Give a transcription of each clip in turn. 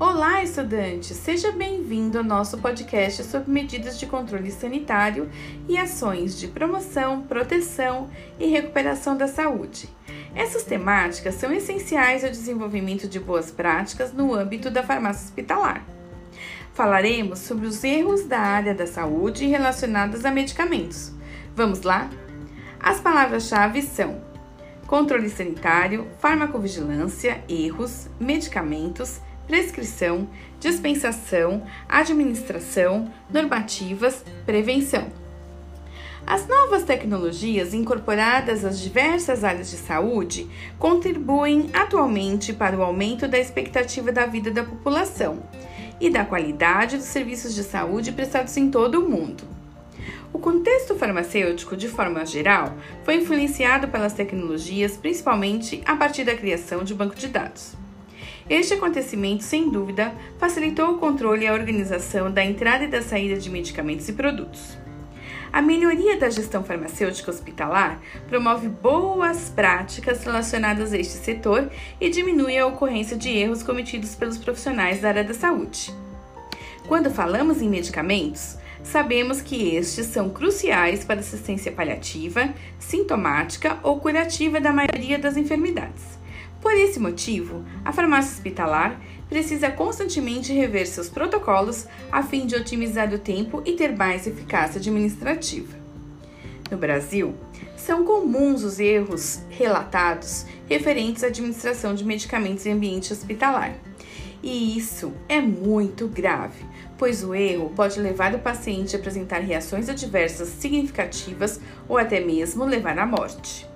Olá, estudante! Seja bem-vindo ao nosso podcast sobre medidas de controle sanitário e ações de promoção, proteção e recuperação da saúde. Essas temáticas são essenciais ao desenvolvimento de boas práticas no âmbito da farmácia hospitalar. Falaremos sobre os erros da área da saúde relacionados a medicamentos. Vamos lá? As palavras-chave são controle sanitário, farmacovigilância, erros, medicamentos, prescrição, dispensação, administração, normativas, prevenção. As novas tecnologias incorporadas às diversas áreas de saúde contribuem atualmente para o aumento da expectativa da vida da população e da qualidade dos serviços de saúde prestados em todo o mundo. O contexto farmacêutico, de forma geral, foi influenciado pelas tecnologias, principalmente a partir da criação de banco de dados. Este acontecimento, sem dúvida, facilitou o controle e a organização da entrada e da saída de medicamentos e produtos. A melhoria da gestão farmacêutica hospitalar promove boas práticas relacionadas a este setor e diminui a ocorrência de erros cometidos pelos profissionais da área da saúde. Quando falamos em medicamentos, sabemos que estes são cruciais para assistência paliativa, sintomática ou curativa da maioria das enfermidades. Por esse motivo, a farmácia hospitalar precisa constantemente rever seus protocolos a fim de otimizar o tempo e ter mais eficácia administrativa. No Brasil, são comuns os erros relatados referentes à administração de medicamentos em ambiente hospitalar. E isso é muito grave, pois o erro pode levar o paciente a apresentar reações adversas significativas ou até mesmo levar à morte.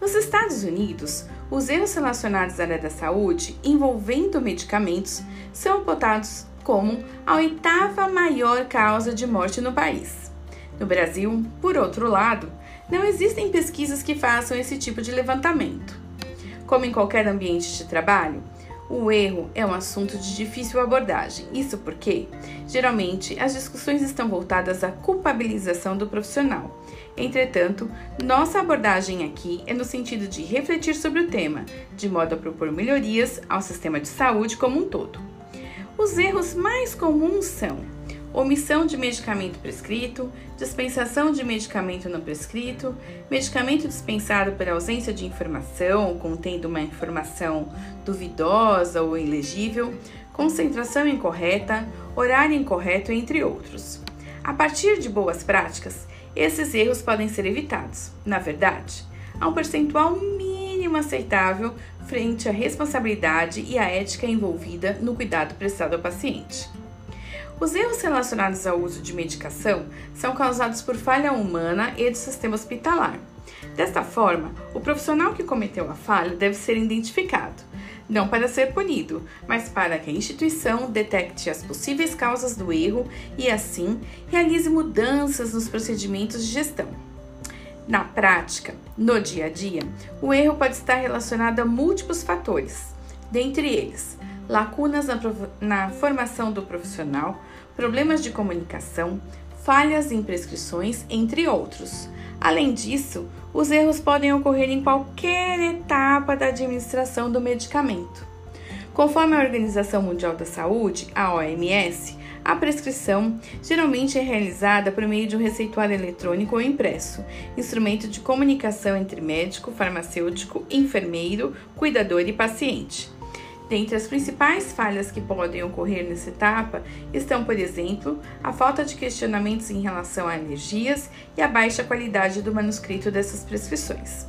Nos Estados Unidos, os erros relacionados à área da saúde envolvendo medicamentos são apontados como a oitava maior causa de morte no país. No Brasil, por outro lado, não existem pesquisas que façam esse tipo de levantamento. Como em qualquer ambiente de trabalho, o erro é um assunto de difícil abordagem. Isso porque, geralmente, as discussões estão voltadas à culpabilização do profissional. Entretanto, nossa abordagem aqui é no sentido de refletir sobre o tema, de modo a propor melhorias ao sistema de saúde como um todo. Os erros mais comuns são omissão de medicamento prescrito, dispensação de medicamento não prescrito, medicamento dispensado por ausência de informação, contendo uma informação duvidosa ou ilegível, concentração incorreta, horário incorreto, entre outros. A partir de boas práticas, esses erros podem ser evitados. Na verdade, há um percentual mínimo aceitável frente à responsabilidade e à ética envolvida no cuidado prestado ao paciente. Os erros relacionados ao uso de medicação são causados por falha humana e do sistema hospitalar. Desta forma, o profissional que cometeu a falha deve ser identificado, não para ser punido, mas para que a instituição detecte as possíveis causas do erro e, assim, realize mudanças nos procedimentos de gestão. Na prática, no dia a dia, o erro pode estar relacionado a múltiplos fatores, dentre eles lacunas na, na formação do profissional, problemas de comunicação, falhas em prescrições, entre outros. Além disso, os erros podem ocorrer em qualquer etapa da administração do medicamento. Conforme a Organização Mundial da Saúde, a OMS, a prescrição geralmente é realizada por meio de um receituário eletrônico ou impresso, instrumento de comunicação entre médico, farmacêutico, enfermeiro, cuidador e paciente. Dentre as principais falhas que podem ocorrer nessa etapa estão, por exemplo, a falta de questionamentos em relação a alergias e a baixa qualidade do manuscrito dessas prescrições.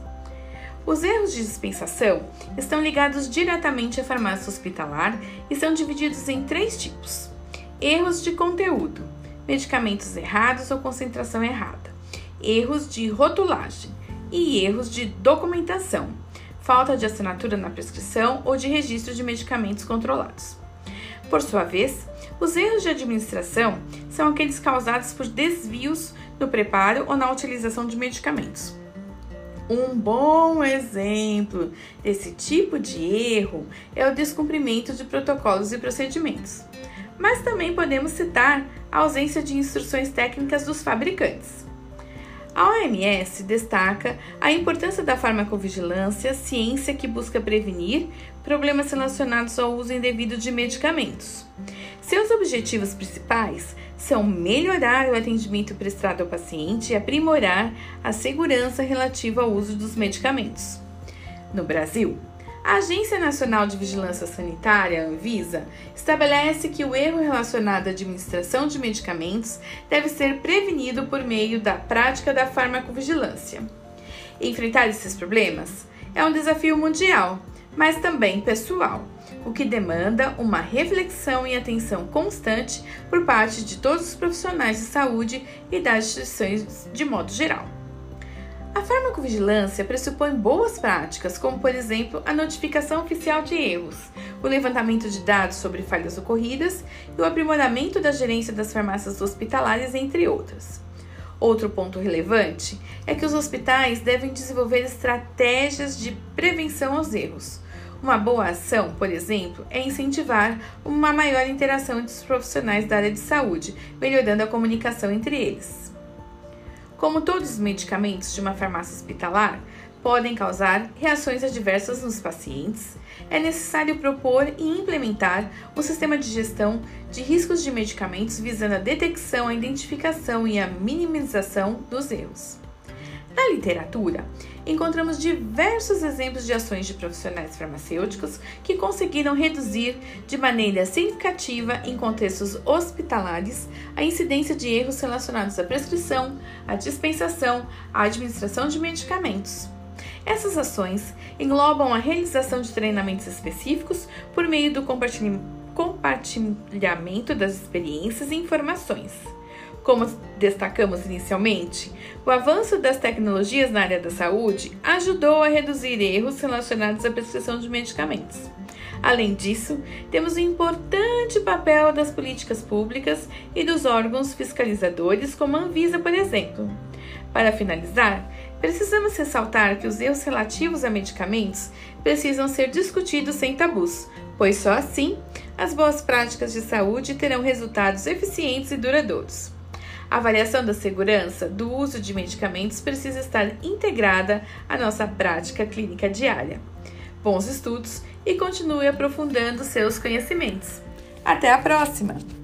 Os erros de dispensação estão ligados diretamente à farmácia hospitalar e são divididos em três tipos: erros de conteúdo, medicamentos errados ou concentração errada, erros de rotulagem e erros de documentação falta de assinatura na prescrição ou de registro de medicamentos controlados. Por sua vez, os erros de administração são aqueles causados por desvios no preparo ou na utilização de medicamentos. Um bom exemplo desse tipo de erro é o descumprimento de protocolos e procedimentos. Mas também podemos citar a ausência de instruções técnicas dos fabricantes. A OMS destaca a importância da farmacovigilância, ciência que busca prevenir problemas relacionados ao uso indevido de medicamentos. Seus objetivos principais são melhorar o atendimento prestado ao paciente e aprimorar a segurança relativa ao uso dos medicamentos. No Brasil, a Agência Nacional de Vigilância Sanitária, Anvisa, estabelece que o erro relacionado à administração de medicamentos deve ser prevenido por meio da prática da farmacovigilância. Enfrentar esses problemas é um desafio mundial, mas também pessoal, o que demanda uma reflexão e atenção constante por parte de todos os profissionais de saúde e das instituições de modo geral. A farmacovigilância pressupõe boas práticas, como por exemplo a notificação oficial de erros, o levantamento de dados sobre falhas ocorridas e o aprimoramento da gerência das farmácias hospitalares, entre outras. Outro ponto relevante é que os hospitais devem desenvolver estratégias de prevenção aos erros. Uma boa ação, por exemplo, é incentivar uma maior interação entre os profissionais da área de saúde, melhorando a comunicação entre eles. Como todos os medicamentos de uma farmácia hospitalar podem causar reações adversas nos pacientes, é necessário propor e implementar um sistema de gestão de riscos de medicamentos visando a detecção, a identificação e a minimização dos erros. Na literatura, encontramos diversos exemplos de ações de profissionais farmacêuticos que conseguiram reduzir de maneira significativa, em contextos hospitalares, a incidência de erros relacionados à prescrição, à dispensação, à administração de medicamentos. Essas ações englobam a realização de treinamentos específicos por meio do compartilhamento das experiências e informações como destacamos inicialmente, o avanço das tecnologias na área da saúde ajudou a reduzir erros relacionados à prescrição de medicamentos. Além disso, temos o importante papel das políticas públicas e dos órgãos fiscalizadores, como a Anvisa, por exemplo. Para finalizar, precisamos ressaltar que os erros relativos a medicamentos precisam ser discutidos sem tabus, pois só assim as boas práticas de saúde terão resultados eficientes e duradouros. A avaliação da segurança do uso de medicamentos precisa estar integrada à nossa prática clínica diária. Bons estudos e continue aprofundando seus conhecimentos. Até a próxima!